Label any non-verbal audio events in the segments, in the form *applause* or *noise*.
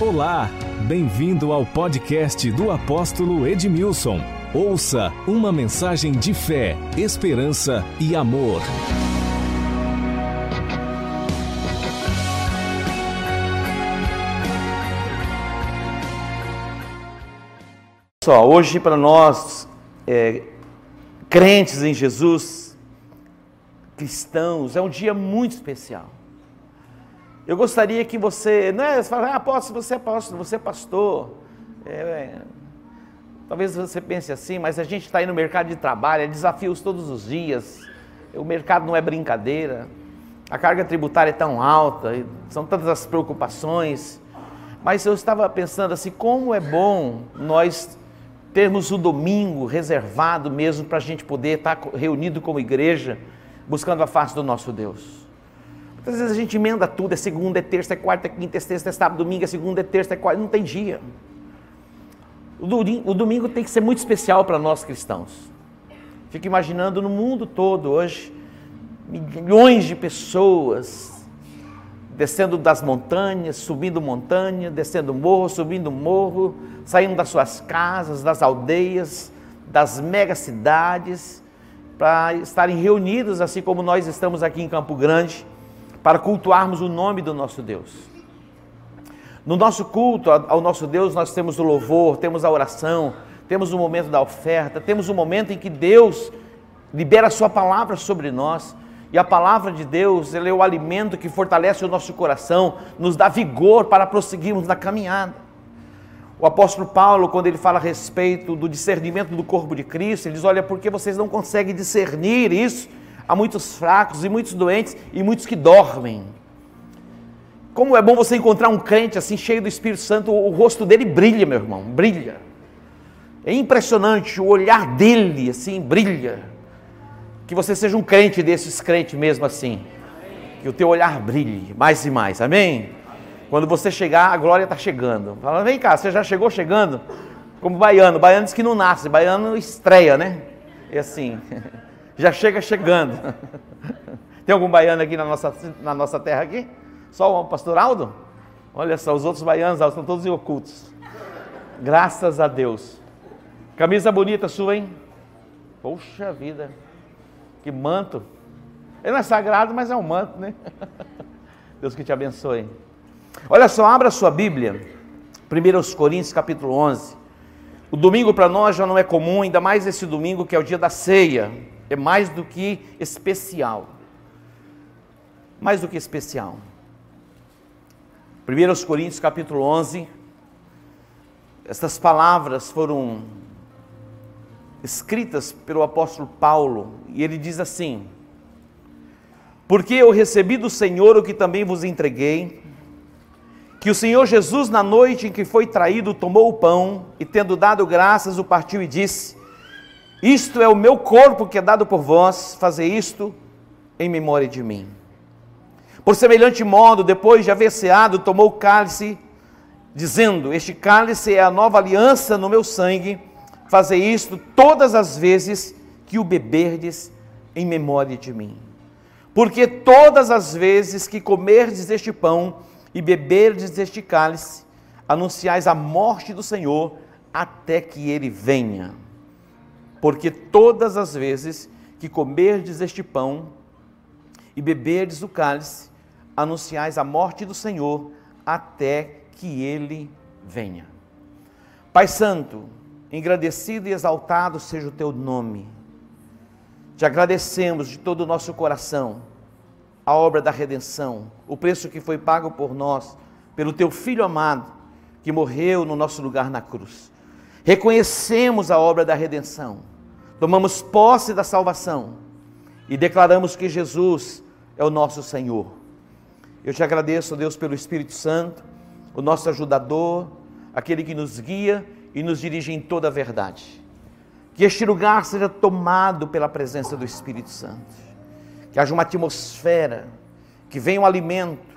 Olá, bem-vindo ao podcast do apóstolo Edmilson. Ouça uma mensagem de fé, esperança e amor. Só, hoje para nós, é, crentes em Jesus, cristãos, é um dia muito especial. Eu gostaria que você, não é, você fala, ah, apóstolo, você é apóstolo, você é pastor. É, é, talvez você pense assim, mas a gente está aí no mercado de trabalho, é desafios todos os dias, o mercado não é brincadeira, a carga tributária é tão alta, são tantas as preocupações. Mas eu estava pensando assim, como é bom nós termos o domingo reservado mesmo para a gente poder estar reunido como igreja, buscando a face do nosso Deus. Muitas vezes a gente emenda tudo, é segunda, é terça, é quarta, é quinta, é sexta, é sábado, domingo, é segunda, é terça, é quarta, não tem dia. O domingo tem que ser muito especial para nós cristãos. Fico imaginando no mundo todo hoje, milhões de pessoas descendo das montanhas, subindo montanha, descendo morro, subindo morro, saindo das suas casas, das aldeias, das megacidades, para estarem reunidos, assim como nós estamos aqui em Campo Grande, para cultuarmos o nome do nosso Deus. No nosso culto ao nosso Deus, nós temos o louvor, temos a oração, temos o momento da oferta, temos o momento em que Deus libera a Sua palavra sobre nós e a palavra de Deus, é o alimento que fortalece o nosso coração, nos dá vigor para prosseguirmos na caminhada. O apóstolo Paulo, quando ele fala a respeito do discernimento do corpo de Cristo, ele diz: Olha, porque vocês não conseguem discernir isso? Há muitos fracos e muitos doentes e muitos que dormem. Como é bom você encontrar um crente assim, cheio do Espírito Santo, o rosto dele brilha, meu irmão, brilha. É impressionante, o olhar dele assim brilha. Que você seja um crente desses crentes mesmo assim. Que o teu olhar brilhe mais e mais. Amém? Quando você chegar, a glória está chegando. Fala, vem cá, você já chegou chegando? Como baiano. Baiano diz que não nasce, baiano estreia, né? É assim. *laughs* Já chega chegando. *laughs* Tem algum baiano aqui na nossa, na nossa terra aqui? Só o pastor Aldo? Olha só, os outros baianos estão todos ocultos. Graças a Deus. Camisa bonita sua, hein? Poxa vida. Que manto. Ele não é sagrado, mas é um manto, né? *laughs* Deus que te abençoe. Olha só, abra sua Bíblia. 1 Coríntios capítulo 11. O domingo para nós já não é comum, ainda mais esse domingo que é o dia da ceia. É mais do que especial. Mais do que especial. 1 Coríntios capítulo 11. Estas palavras foram escritas pelo apóstolo Paulo, e ele diz assim: Porque eu recebi do Senhor o que também vos entreguei, que o Senhor Jesus, na noite em que foi traído, tomou o pão e, tendo dado graças, o partiu e disse: Isto é o meu corpo que é dado por vós, fazer isto em memória de mim. Por semelhante modo, depois de haver ceado, tomou o cálice, dizendo: Este cálice é a nova aliança no meu sangue Fazer isto todas as vezes que o beberdes em memória de mim. Porque todas as vezes que comerdes este pão e beberdes este cálice, anunciais a morte do Senhor até que ele venha. Porque todas as vezes que comerdes este pão e beberdes o cálice, anunciais a morte do Senhor até que ele venha. Pai Santo, engrandecido e exaltado seja o teu nome. Te agradecemos de todo o nosso coração a obra da redenção, o preço que foi pago por nós, pelo teu filho amado, que morreu no nosso lugar na cruz. Reconhecemos a obra da redenção, tomamos posse da salvação e declaramos que Jesus é o nosso Senhor. Eu te agradeço, Deus, pelo Espírito Santo, o nosso ajudador, aquele que nos guia e nos dirige em toda a verdade. Que este lugar seja tomado pela presença do Espírito Santo. Que haja uma atmosfera, que venha um alimento,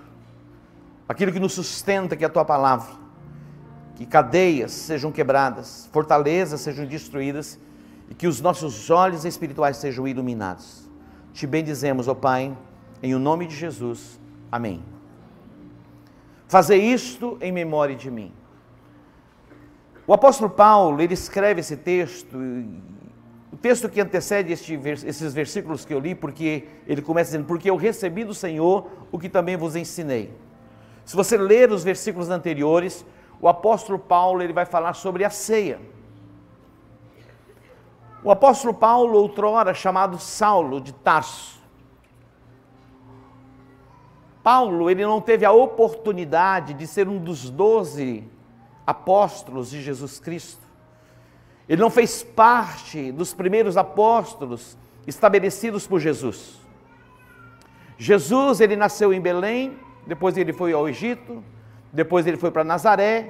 aquilo que nos sustenta, que é a tua palavra. Que cadeias sejam quebradas, fortalezas sejam destruídas e que os nossos olhos espirituais sejam iluminados. Te bendizemos, ó Pai, em o nome de Jesus. Amém. Fazer isto em memória de mim. O apóstolo Paulo, ele escreve esse texto, o texto que antecede este, esses versículos que eu li, porque ele começa dizendo: Porque eu recebi do Senhor o que também vos ensinei. Se você ler os versículos anteriores, o apóstolo Paulo ele vai falar sobre a ceia. O apóstolo Paulo, outrora chamado Saulo de Tarso, Paulo ele não teve a oportunidade de ser um dos doze apóstolos de Jesus Cristo. Ele não fez parte dos primeiros apóstolos estabelecidos por Jesus. Jesus ele nasceu em Belém, depois ele foi ao Egito, depois ele foi para Nazaré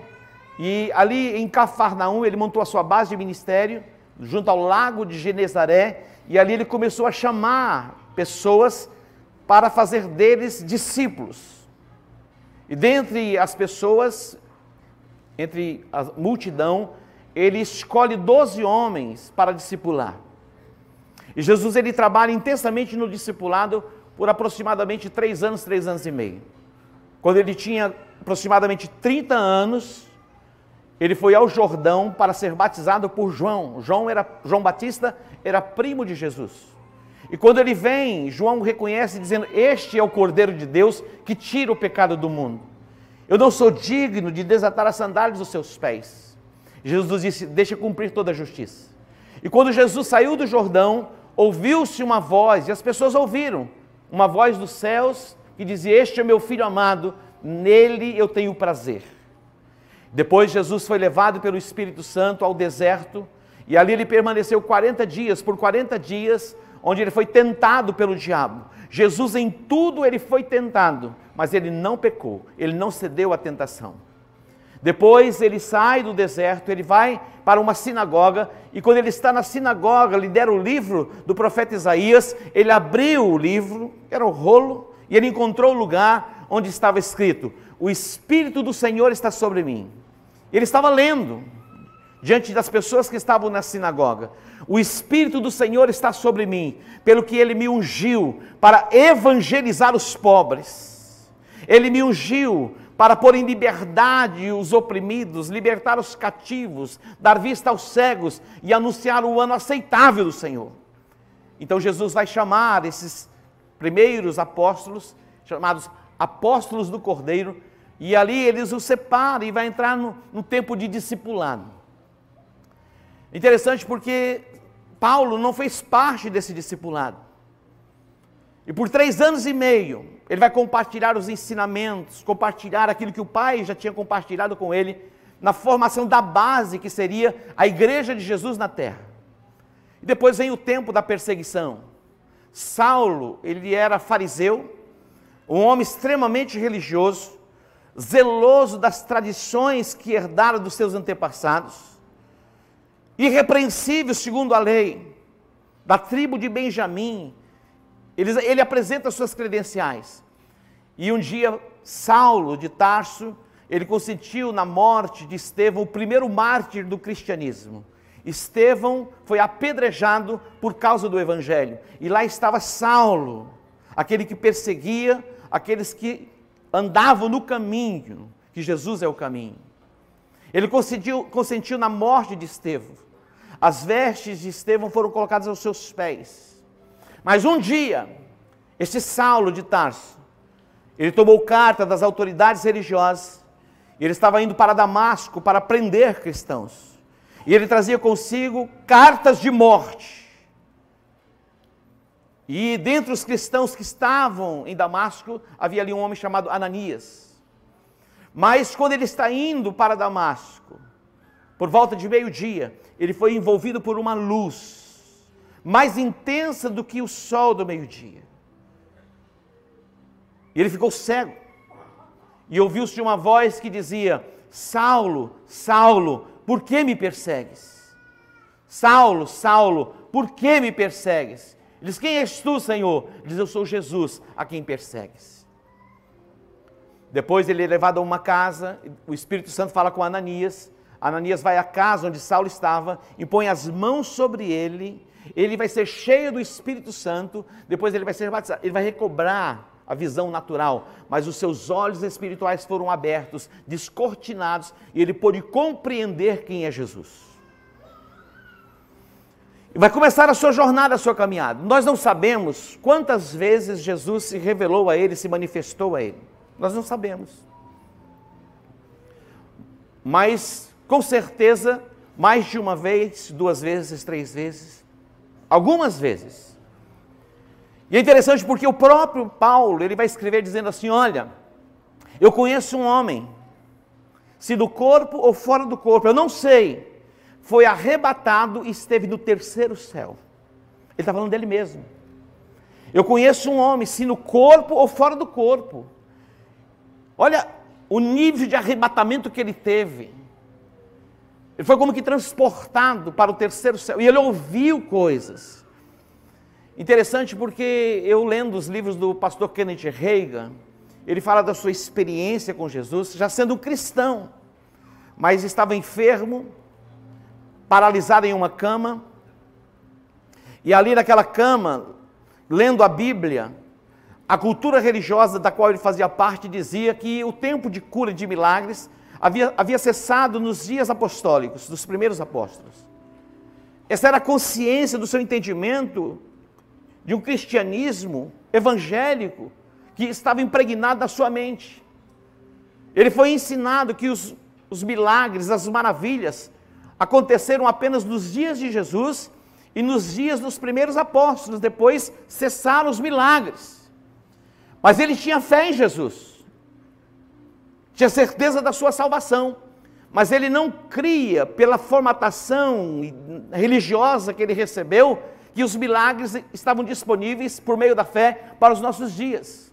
e ali em Cafarnaum ele montou a sua base de ministério junto ao lago de Genezaré e ali ele começou a chamar pessoas para fazer deles discípulos. E dentre as pessoas, entre a multidão, ele escolhe doze homens para discipular. E Jesus ele trabalha intensamente no discipulado por aproximadamente três anos, três anos e meio. Quando ele tinha aproximadamente 30 anos, ele foi ao Jordão para ser batizado por João. João, era, João Batista era primo de Jesus. E quando ele vem, João reconhece dizendo: Este é o Cordeiro de Deus que tira o pecado do mundo. Eu não sou digno de desatar as sandálias dos seus pés. Jesus disse: Deixa cumprir toda a justiça. E quando Jesus saiu do Jordão, ouviu-se uma voz, e as pessoas ouviram, uma voz dos céus que dizia: Este é meu filho amado, nele eu tenho prazer. Depois Jesus foi levado pelo Espírito Santo ao deserto, e ali ele permaneceu 40 dias, por 40 dias, onde ele foi tentado pelo diabo. Jesus em tudo ele foi tentado, mas ele não pecou, ele não cedeu à tentação. Depois ele sai do deserto, ele vai para uma sinagoga, e quando ele está na sinagoga, lhe deram o livro do profeta Isaías, ele abriu o livro, era o rolo, e ele encontrou o lugar onde estava escrito: O Espírito do Senhor está sobre mim. Ele estava lendo diante das pessoas que estavam na sinagoga. O Espírito do Senhor está sobre mim, pelo que ele me ungiu para evangelizar os pobres. Ele me ungiu para pôr em liberdade os oprimidos, libertar os cativos, dar vista aos cegos e anunciar o ano aceitável do Senhor. Então Jesus vai chamar esses primeiros apóstolos, chamados apóstolos do Cordeiro, e ali eles o separam e vai entrar no, no tempo de discipulado. Interessante porque Paulo não fez parte desse discipulado. E por três anos e meio, ele vai compartilhar os ensinamentos, compartilhar aquilo que o pai já tinha compartilhado com ele, na formação da base que seria a igreja de Jesus na terra. E depois vem o tempo da perseguição. Saulo, ele era fariseu, um homem extremamente religioso, zeloso das tradições que herdara dos seus antepassados irrepreensível segundo a lei, da tribo de Benjamim. Ele, ele apresenta suas credenciais. E um dia, Saulo de Tarso, ele consentiu na morte de Estevão, o primeiro mártir do cristianismo. Estevão foi apedrejado por causa do evangelho. E lá estava Saulo, aquele que perseguia aqueles que andavam no caminho, que Jesus é o caminho. Ele consentiu, consentiu na morte de Estevão. As vestes de Estevão foram colocadas aos seus pés. Mas um dia, este Saulo de Tarso, ele tomou carta das autoridades religiosas, e ele estava indo para Damasco para prender cristãos. E ele trazia consigo cartas de morte. E dentre os cristãos que estavam em Damasco, havia ali um homem chamado Ananias. Mas quando ele está indo para Damasco, por volta de meio-dia, ele foi envolvido por uma luz mais intensa do que o sol do meio-dia. E ele ficou cego. E ouviu-se uma voz que dizia: Saulo, Saulo, por que me persegues? Saulo, Saulo, por que me persegues? Ele diz: Quem és tu, Senhor? Ele diz: Eu sou Jesus, a quem persegues. Depois ele é levado a uma casa, o Espírito Santo fala com Ananias, Ananias vai à casa onde Saulo estava, impõe as mãos sobre ele, ele vai ser cheio do Espírito Santo, depois ele vai ser batizado, ele vai recobrar a visão natural, mas os seus olhos espirituais foram abertos, descortinados, e ele pôde compreender quem é Jesus. E vai começar a sua jornada, a sua caminhada. Nós não sabemos quantas vezes Jesus se revelou a ele, se manifestou a ele. Nós não sabemos. Mas, com certeza, mais de uma vez, duas vezes, três vezes, algumas vezes. E é interessante porque o próprio Paulo, ele vai escrever dizendo assim: Olha, eu conheço um homem, se do corpo ou fora do corpo, eu não sei, foi arrebatado e esteve no terceiro céu. Ele está falando dele mesmo. Eu conheço um homem, se no corpo ou fora do corpo. Olha o nível de arrebatamento que ele teve. Ele foi como que transportado para o terceiro céu. E ele ouviu coisas. Interessante porque eu lendo os livros do pastor Kenneth Reagan, ele fala da sua experiência com Jesus, já sendo um cristão, mas estava enfermo, paralisado em uma cama, e ali naquela cama, lendo a Bíblia, a cultura religiosa da qual ele fazia parte dizia que o tempo de cura de milagres havia, havia cessado nos dias apostólicos, dos primeiros apóstolos. Essa era a consciência do seu entendimento de um cristianismo evangélico que estava impregnado na sua mente. Ele foi ensinado que os, os milagres, as maravilhas, aconteceram apenas nos dias de Jesus e nos dias dos primeiros apóstolos, depois cessaram os milagres. Mas ele tinha fé em Jesus, tinha certeza da sua salvação, mas ele não cria, pela formatação religiosa que ele recebeu, que os milagres estavam disponíveis por meio da fé para os nossos dias.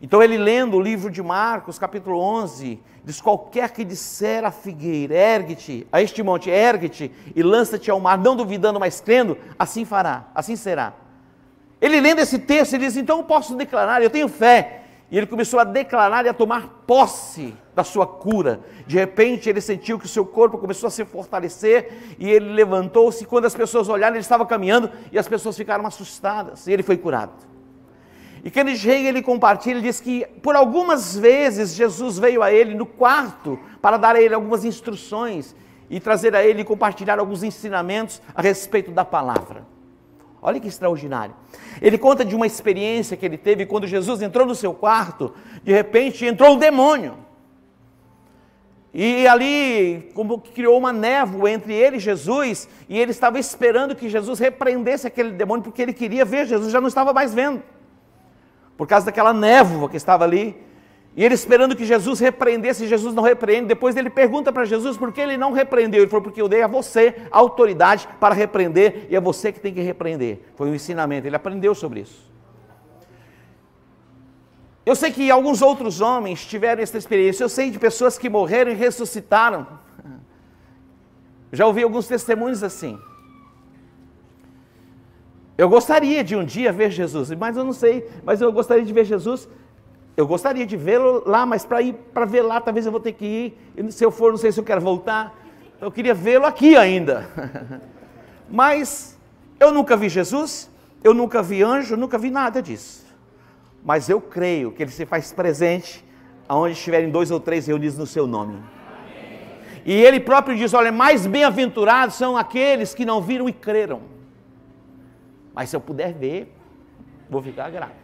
Então ele lendo o livro de Marcos, capítulo 11, diz: Qualquer que disser a figueira, ergue-te a este monte, ergue-te e lança-te ao mar, não duvidando, mas crendo, assim fará, assim será. Ele lendo esse texto, ele diz: Então eu posso declarar, eu tenho fé. E ele começou a declarar e a tomar posse da sua cura. De repente ele sentiu que o seu corpo começou a se fortalecer e ele levantou-se. Quando as pessoas olharam, ele estava caminhando e as pessoas ficaram assustadas. E ele foi curado. E Kenneth Reagan ele compartilha, ele diz que por algumas vezes Jesus veio a ele no quarto para dar a ele algumas instruções e trazer a ele e compartilhar alguns ensinamentos a respeito da palavra. Olha que extraordinário. Ele conta de uma experiência que ele teve quando Jesus entrou no seu quarto, de repente entrou o demônio. E ali, como que criou uma névoa entre ele e Jesus, e ele estava esperando que Jesus repreendesse aquele demônio, porque ele queria ver, Jesus já não estava mais vendo por causa daquela névoa que estava ali. E ele esperando que Jesus repreendesse, Jesus não repreende. Depois ele pergunta para Jesus por que ele não repreendeu. Ele falou: Porque eu dei a você autoridade para repreender e é você que tem que repreender. Foi um ensinamento, ele aprendeu sobre isso. Eu sei que alguns outros homens tiveram essa experiência. Eu sei de pessoas que morreram e ressuscitaram. Já ouvi alguns testemunhos assim. Eu gostaria de um dia ver Jesus, mas eu não sei, mas eu gostaria de ver Jesus. Eu gostaria de vê-lo lá, mas para ir para ver lá, talvez eu vou ter que ir. Se eu for, não sei se eu quero voltar. Eu queria vê-lo aqui ainda. *laughs* mas eu nunca vi Jesus, eu nunca vi anjo, nunca vi nada disso. Mas eu creio que ele se faz presente aonde estiverem dois ou três reunidos no seu nome. E ele próprio diz: Olha, mais bem-aventurados são aqueles que não viram e creram. Mas se eu puder ver, vou ficar grato.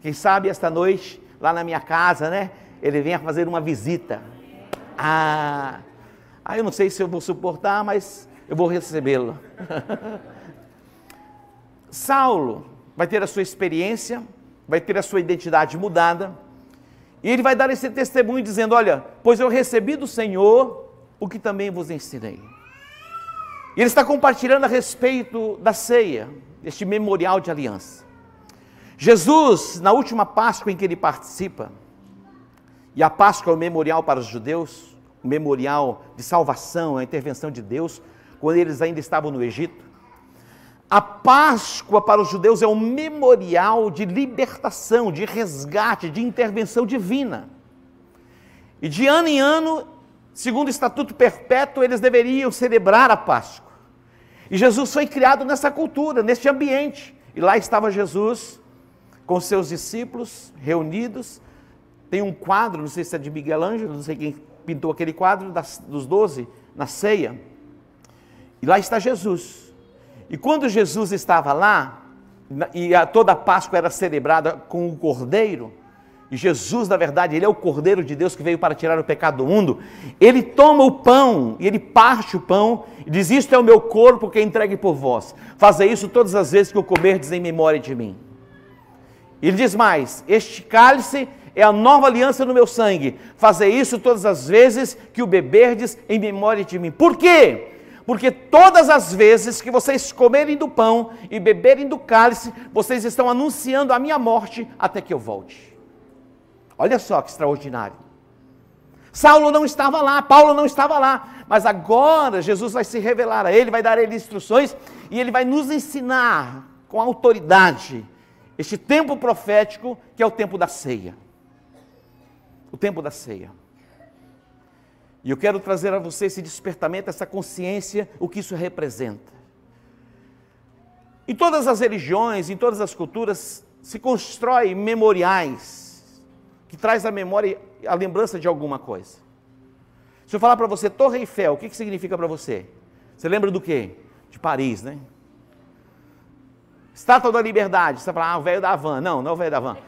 Quem sabe esta noite, lá na minha casa, né? Ele venha fazer uma visita. Ah, ah eu não sei se eu vou suportar, mas eu vou recebê-lo. *laughs* Saulo vai ter a sua experiência, vai ter a sua identidade mudada, e ele vai dar esse testemunho dizendo: Olha, pois eu recebi do Senhor o que também vos ensinei. E ele está compartilhando a respeito da ceia, deste memorial de aliança. Jesus, na última Páscoa em que ele participa, e a Páscoa é o memorial para os judeus, o memorial de salvação, a intervenção de Deus, quando eles ainda estavam no Egito. A Páscoa para os judeus é um memorial de libertação, de resgate, de intervenção divina. E de ano em ano, segundo o estatuto perpétuo, eles deveriam celebrar a Páscoa. E Jesus foi criado nessa cultura, nesse ambiente. E lá estava Jesus com seus discípulos reunidos. Tem um quadro, não sei se é de Miguel Ângelo, não sei quem pintou aquele quadro das, dos doze na ceia. E lá está Jesus. E quando Jesus estava lá, e a, toda a Páscoa era celebrada com o cordeiro, e Jesus, na verdade, ele é o Cordeiro de Deus que veio para tirar o pecado do mundo. Ele toma o pão e ele parte o pão e diz: Isto é o meu corpo que é entregue por vós. Fazer isso todas as vezes que o comerdes em memória de mim. Ele diz mais: Este cálice é a nova aliança no meu sangue. Fazer isso todas as vezes que o beberdes em memória de mim. Por quê? Porque todas as vezes que vocês comerem do pão e beberem do cálice, vocês estão anunciando a minha morte até que eu volte. Olha só que extraordinário. Saulo não estava lá, Paulo não estava lá, mas agora Jesus vai se revelar a ele, vai dar a ele instruções e ele vai nos ensinar com autoridade este tempo profético que é o tempo da ceia. O tempo da ceia. E eu quero trazer a você esse despertamento, essa consciência, o que isso representa. Em todas as religiões, em todas as culturas, se constrói memoriais que traz a memória, a lembrança de alguma coisa. Se eu falar para você Torre Eiffel, o que, que significa para você? Você lembra do quê? De Paris, né? Estátua da Liberdade, você fala, ah, o velho da van. Não, não é o velho da van. *laughs*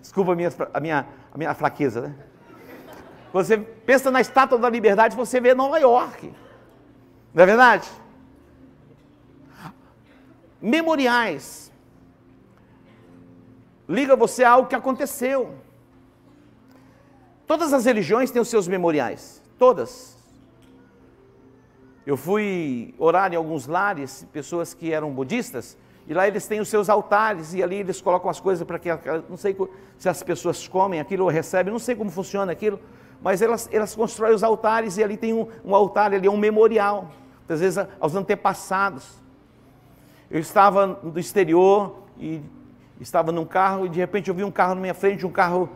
Desculpa a minha, a minha, a minha fraqueza, né? Você pensa na Estátua da Liberdade, você vê Nova York. Não é verdade? memoriais. Liga você a algo que aconteceu. Todas as religiões têm os seus memoriais, todas. Eu fui orar em alguns lares, pessoas que eram budistas, e lá eles têm os seus altares, e ali eles colocam as coisas para que, não sei se as pessoas comem aquilo ou recebem, não sei como funciona aquilo, mas elas, elas constroem os altares, e ali tem um, um altar, ali é um memorial, às vezes aos antepassados. Eu estava no exterior e estava num carro e de repente eu vi um carro na minha frente, um carro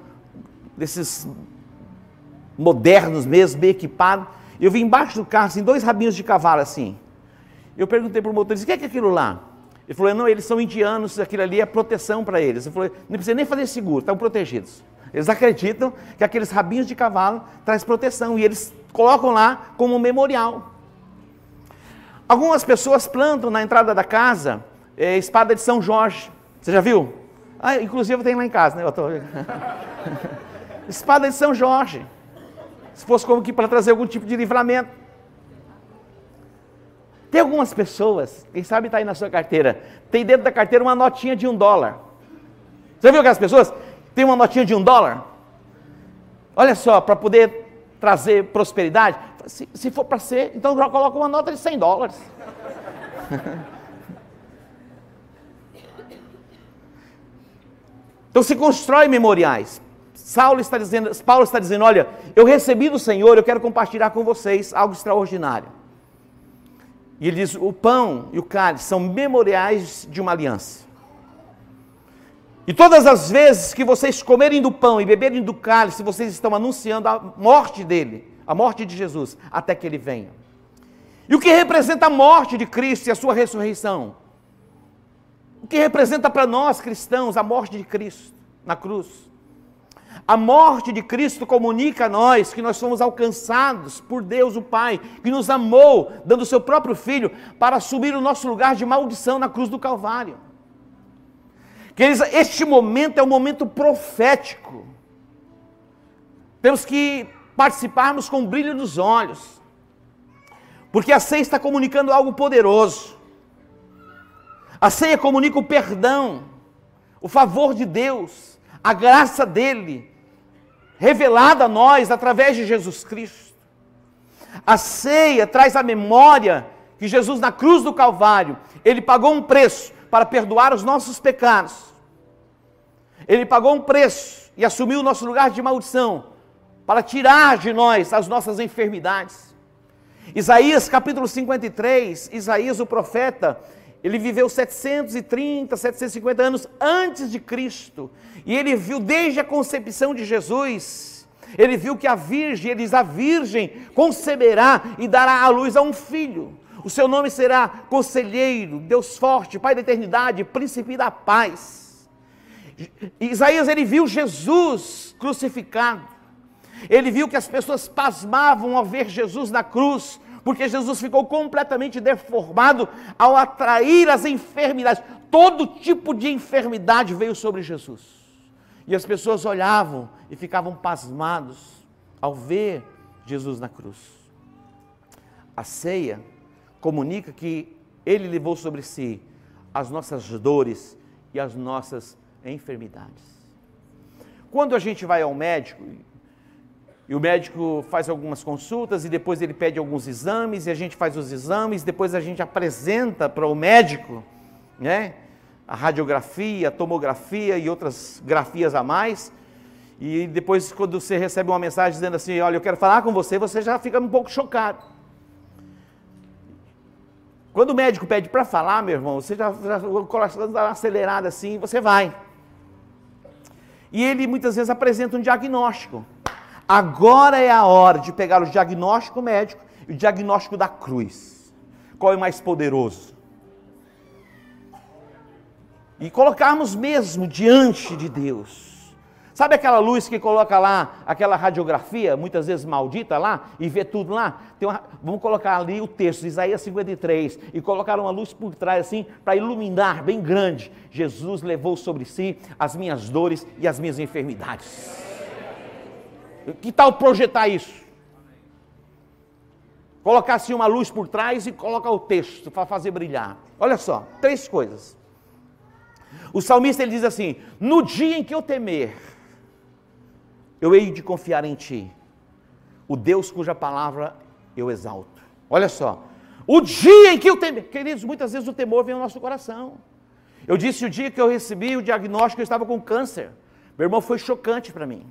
desses modernos mesmo, bem equipado. Eu vi embaixo do carro, assim, dois rabinhos de cavalo assim. Eu perguntei para o motorista, o que é, que é aquilo lá? Ele falou, não, eles são indianos, aquilo ali é proteção para eles. Eu falei, não precisa nem fazer seguro, estão protegidos. Eles acreditam que aqueles rabinhos de cavalo traz proteção e eles colocam lá como um memorial. Algumas pessoas plantam na entrada da casa é, espada de São Jorge. Você já viu? Ah, inclusive tem lá em casa, né? Tô... *laughs* espada de São Jorge. Se fosse como que para trazer algum tipo de livramento. Tem algumas pessoas, quem sabe está aí na sua carteira, tem dentro da carteira uma notinha de um dólar. Você viu aquelas pessoas? Tem uma notinha de um dólar? Olha só, para poder trazer prosperidade se, se for para ser, então já coloca uma nota de 100 dólares. *laughs* então se constrói memoriais. Saulo está dizendo, Paulo está dizendo, olha, eu recebi do Senhor, eu quero compartilhar com vocês algo extraordinário. E ele diz: o pão e o cálice são memoriais de uma aliança. E todas as vezes que vocês comerem do pão e beberem do cálice, vocês estão anunciando a morte dele a morte de Jesus, até que ele venha. E o que representa a morte de Cristo e a sua ressurreição? O que representa para nós cristãos a morte de Cristo na cruz? A morte de Cristo comunica a nós que nós somos alcançados por Deus o Pai, que nos amou, dando o seu próprio Filho para assumir o nosso lugar de maldição na cruz do Calvário. Queridos, este momento é um momento profético. Temos que participarmos com brilho nos olhos, porque a ceia está comunicando algo poderoso. A ceia comunica o perdão, o favor de Deus, a graça dele, revelada a nós através de Jesus Cristo. A ceia traz a memória que Jesus, na cruz do Calvário, ele pagou um preço para perdoar os nossos pecados. Ele pagou um preço e assumiu o nosso lugar de maldição para tirar de nós as nossas enfermidades. Isaías capítulo 53, Isaías o profeta, ele viveu 730, 750 anos antes de Cristo, e ele viu desde a concepção de Jesus, ele viu que a virgem, ele diz, a virgem conceberá e dará à luz a um filho, O seu nome será Conselheiro, Deus Forte, Pai da Eternidade, Príncipe da Paz. Isaías ele viu Jesus crucificado. Ele viu que as pessoas pasmavam ao ver Jesus na cruz, porque Jesus ficou completamente deformado ao atrair as enfermidades. Todo tipo de enfermidade veio sobre Jesus. E as pessoas olhavam e ficavam pasmados ao ver Jesus na cruz. A ceia comunica que ele levou sobre si as nossas dores e as nossas enfermidades. Quando a gente vai ao médico, e o médico faz algumas consultas e depois ele pede alguns exames e a gente faz os exames, depois a gente apresenta para o médico, né? A radiografia, a tomografia e outras grafias a mais. E depois quando você recebe uma mensagem dizendo assim, olha, eu quero falar com você, você já fica um pouco chocado. Quando o médico pede para falar, meu irmão, você já, já o coração está acelerado assim, você vai. E ele muitas vezes apresenta um diagnóstico. Agora é a hora de pegar o diagnóstico médico e o diagnóstico da cruz. Qual é mais poderoso? E colocarmos mesmo diante de Deus Sabe aquela luz que coloca lá, aquela radiografia, muitas vezes maldita lá, e vê tudo lá? Uma, vamos colocar ali o texto, Isaías 53, e colocar uma luz por trás assim, para iluminar bem grande. Jesus levou sobre si as minhas dores e as minhas enfermidades. Que tal projetar isso? Colocar assim uma luz por trás e colocar o texto para fazer brilhar. Olha só, três coisas. O salmista ele diz assim: No dia em que eu temer, eu hei de confiar em Ti, o Deus cuja palavra eu exalto. Olha só, o dia em que eu temer, queridos, muitas vezes o temor vem ao nosso coração. Eu disse o dia que eu recebi o diagnóstico, eu estava com câncer. Meu irmão, foi chocante para mim.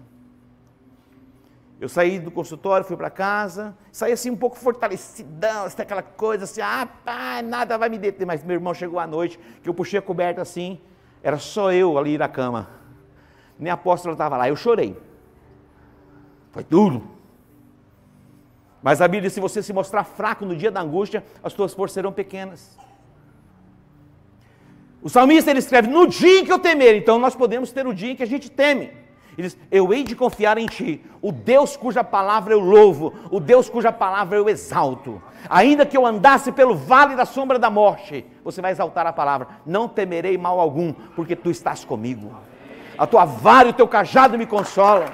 Eu saí do consultório, fui para casa, saí assim um pouco fortalecidão, assim, aquela coisa assim, ah, pá, nada vai me deter. Mas meu irmão chegou à noite, que eu puxei a coberta assim, era só eu ali na cama. Nem a apóstola estava lá, eu chorei. Foi duro. Mas a Bíblia diz: se você se mostrar fraco no dia da angústia, as tuas forças serão pequenas. O salmista ele escreve: No dia em que eu temer, então nós podemos ter o dia em que a gente teme. Ele diz: Eu hei de confiar em ti, o Deus cuja palavra eu louvo, o Deus cuja palavra eu exalto. Ainda que eu andasse pelo vale da sombra da morte, você vai exaltar a palavra: Não temerei mal algum, porque tu estás comigo. A tua vara e o teu cajado me consolam.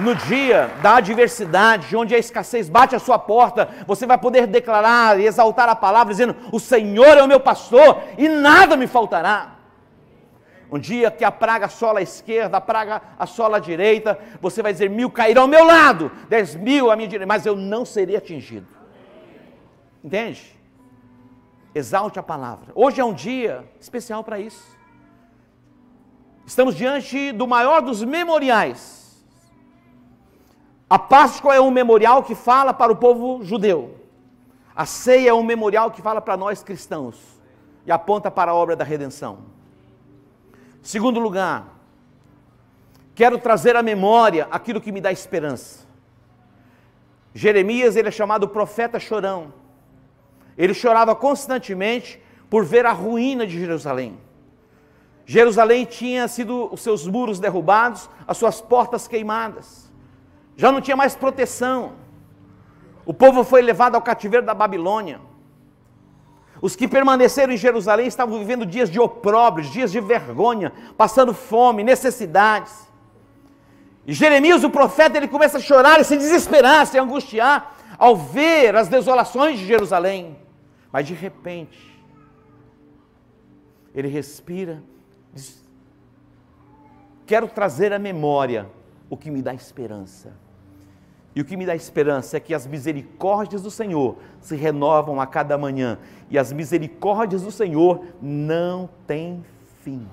No dia da adversidade, onde a escassez bate a sua porta, você vai poder declarar e exaltar a palavra, dizendo: O Senhor é o meu pastor e nada me faltará. Um dia que a praga assola a esquerda, a praga assola a direita, você vai dizer: mil cairão ao meu lado, dez mil à minha direita, mas eu não serei atingido. Entende? Exalte a palavra. Hoje é um dia especial para isso. Estamos diante do maior dos memoriais a Páscoa é um memorial que fala para o povo judeu. A ceia é um memorial que fala para nós cristãos e aponta para a obra da redenção. Segundo lugar, quero trazer à memória aquilo que me dá esperança. Jeremias, ele é chamado profeta chorão. Ele chorava constantemente por ver a ruína de Jerusalém. Jerusalém tinha sido os seus muros derrubados, as suas portas queimadas já não tinha mais proteção. O povo foi levado ao cativeiro da Babilônia. Os que permaneceram em Jerusalém estavam vivendo dias de opróbrios, dias de vergonha, passando fome, necessidades. E Jeremias, o profeta, ele começa a chorar e se desesperar, se angustiar ao ver as desolações de Jerusalém. Mas de repente, ele respira, diz: Quero trazer à memória o que me dá esperança. E o que me dá esperança é que as misericórdias do Senhor se renovam a cada manhã. E as misericórdias do Senhor não têm fim.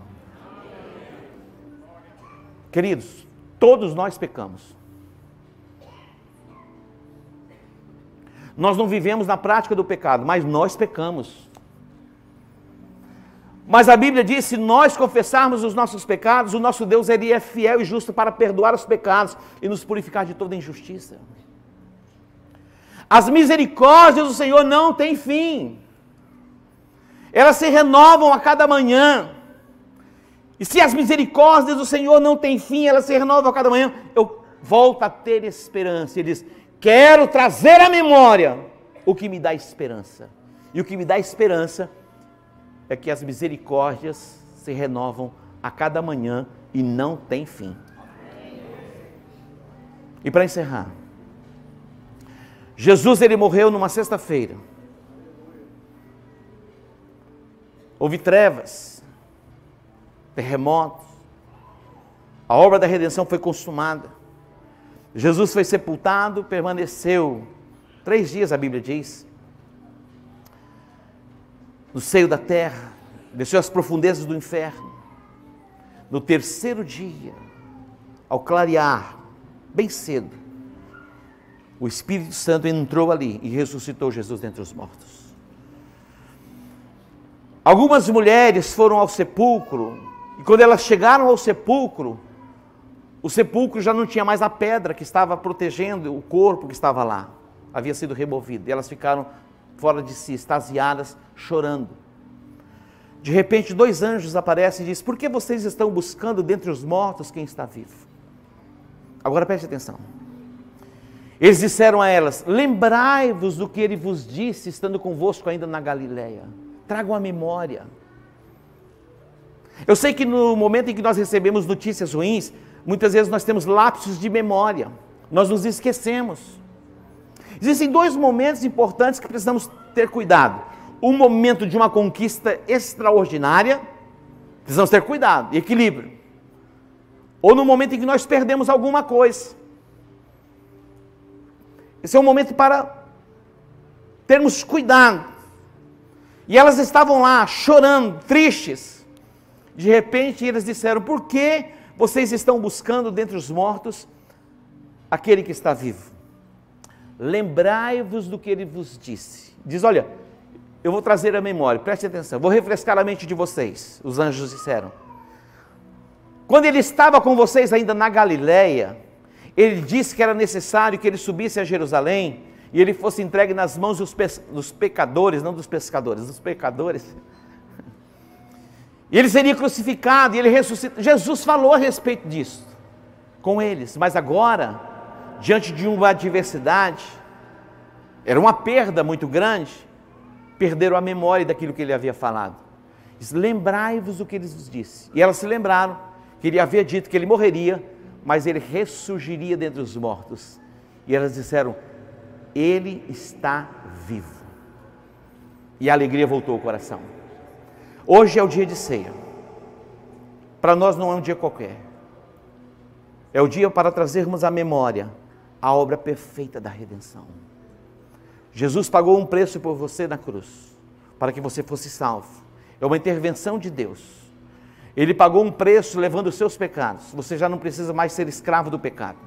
Queridos, todos nós pecamos. Nós não vivemos na prática do pecado, mas nós pecamos. Mas a Bíblia diz: se nós confessarmos os nossos pecados, o nosso Deus ele é fiel e justo para perdoar os pecados e nos purificar de toda injustiça. As misericórdias do Senhor não têm fim, elas se renovam a cada manhã. E se as misericórdias do Senhor não têm fim, elas se renovam a cada manhã, eu volto a ter esperança. Ele diz: quero trazer à memória o que me dá esperança. E o que me dá esperança é que as misericórdias se renovam a cada manhã e não tem fim. E para encerrar, Jesus ele morreu numa sexta-feira. Houve trevas, terremotos. A obra da redenção foi consumada. Jesus foi sepultado, permaneceu três dias, a Bíblia diz, no seio da terra, desceu às profundezas do inferno. No terceiro dia, ao clarear, bem cedo, o Espírito Santo entrou ali e ressuscitou Jesus dentre os mortos. Algumas mulheres foram ao sepulcro, e quando elas chegaram ao sepulcro, o sepulcro já não tinha mais a pedra que estava protegendo o corpo que estava lá, havia sido removido, e elas ficaram fora de si, extasiadas, chorando. De repente, dois anjos aparecem e dizem: Por que vocês estão buscando dentre os mortos quem está vivo? Agora preste atenção. Eles disseram a elas: Lembrai-vos do que ele vos disse, estando convosco ainda na Galileia. Tragam a memória. Eu sei que no momento em que nós recebemos notícias ruins, muitas vezes nós temos lapsos de memória, nós nos esquecemos. Existem dois momentos importantes que precisamos ter cuidado. Um momento de uma conquista extraordinária, precisamos ter cuidado equilíbrio. Ou no momento em que nós perdemos alguma coisa. Esse é um momento para termos cuidado. E elas estavam lá chorando, tristes. De repente eles disseram: Por que vocês estão buscando dentre os mortos aquele que está vivo? Lembrai-vos do que ele vos disse. Diz: Olha, eu vou trazer a memória, preste atenção, vou refrescar a mente de vocês. Os anjos disseram. Quando ele estava com vocês ainda na Galileia, ele disse que era necessário que ele subisse a Jerusalém e ele fosse entregue nas mãos dos, dos pecadores, não dos pescadores, dos pecadores. E ele seria crucificado e ele ressuscitou. Jesus falou a respeito disso com eles, mas agora diante de uma adversidade, era uma perda muito grande, perderam a memória daquilo que ele havia falado. Lembrai-vos do que ele vos disse. E elas se lembraram que ele havia dito que ele morreria, mas ele ressurgiria dentre os mortos. E elas disseram: Ele está vivo. E a alegria voltou ao coração. Hoje é o dia de ceia. Para nós não é um dia qualquer. É o dia para trazermos à memória a obra perfeita da redenção. Jesus pagou um preço por você na cruz, para que você fosse salvo. É uma intervenção de Deus. Ele pagou um preço levando os seus pecados. Você já não precisa mais ser escravo do pecado.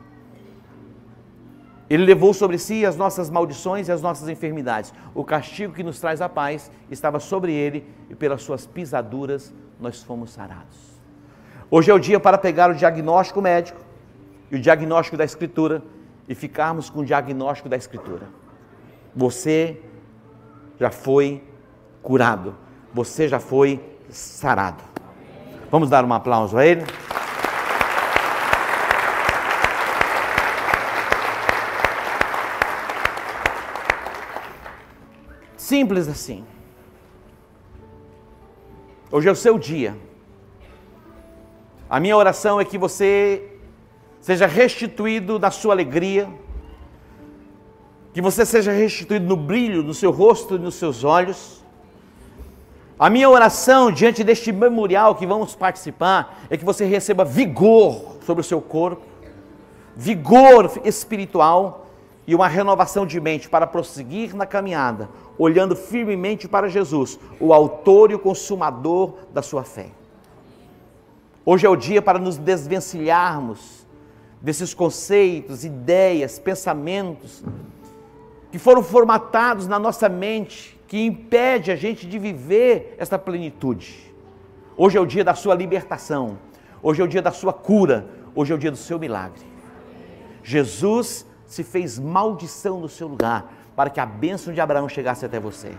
Ele levou sobre si as nossas maldições e as nossas enfermidades. O castigo que nos traz a paz estava sobre ele e pelas suas pisaduras nós fomos sarados. Hoje é o dia para pegar o diagnóstico médico e o diagnóstico da Escritura e ficarmos com o diagnóstico da Escritura. Você já foi curado, você já foi sarado. Vamos dar um aplauso a Ele? Simples assim. Hoje é o seu dia. A minha oração é que você seja restituído na sua alegria, que você seja restituído no brilho no seu rosto e nos seus olhos. A minha oração diante deste memorial que vamos participar é que você receba vigor sobre o seu corpo, vigor espiritual e uma renovação de mente para prosseguir na caminhada, olhando firmemente para Jesus, o autor e o consumador da sua fé. Hoje é o dia para nos desvencilharmos desses conceitos, ideias, pensamentos que foram formatados na nossa mente, que impede a gente de viver essa plenitude. Hoje é o dia da sua libertação. Hoje é o dia da sua cura. Hoje é o dia do seu milagre. Jesus se fez maldição no seu lugar para que a bênção de Abraão chegasse até você.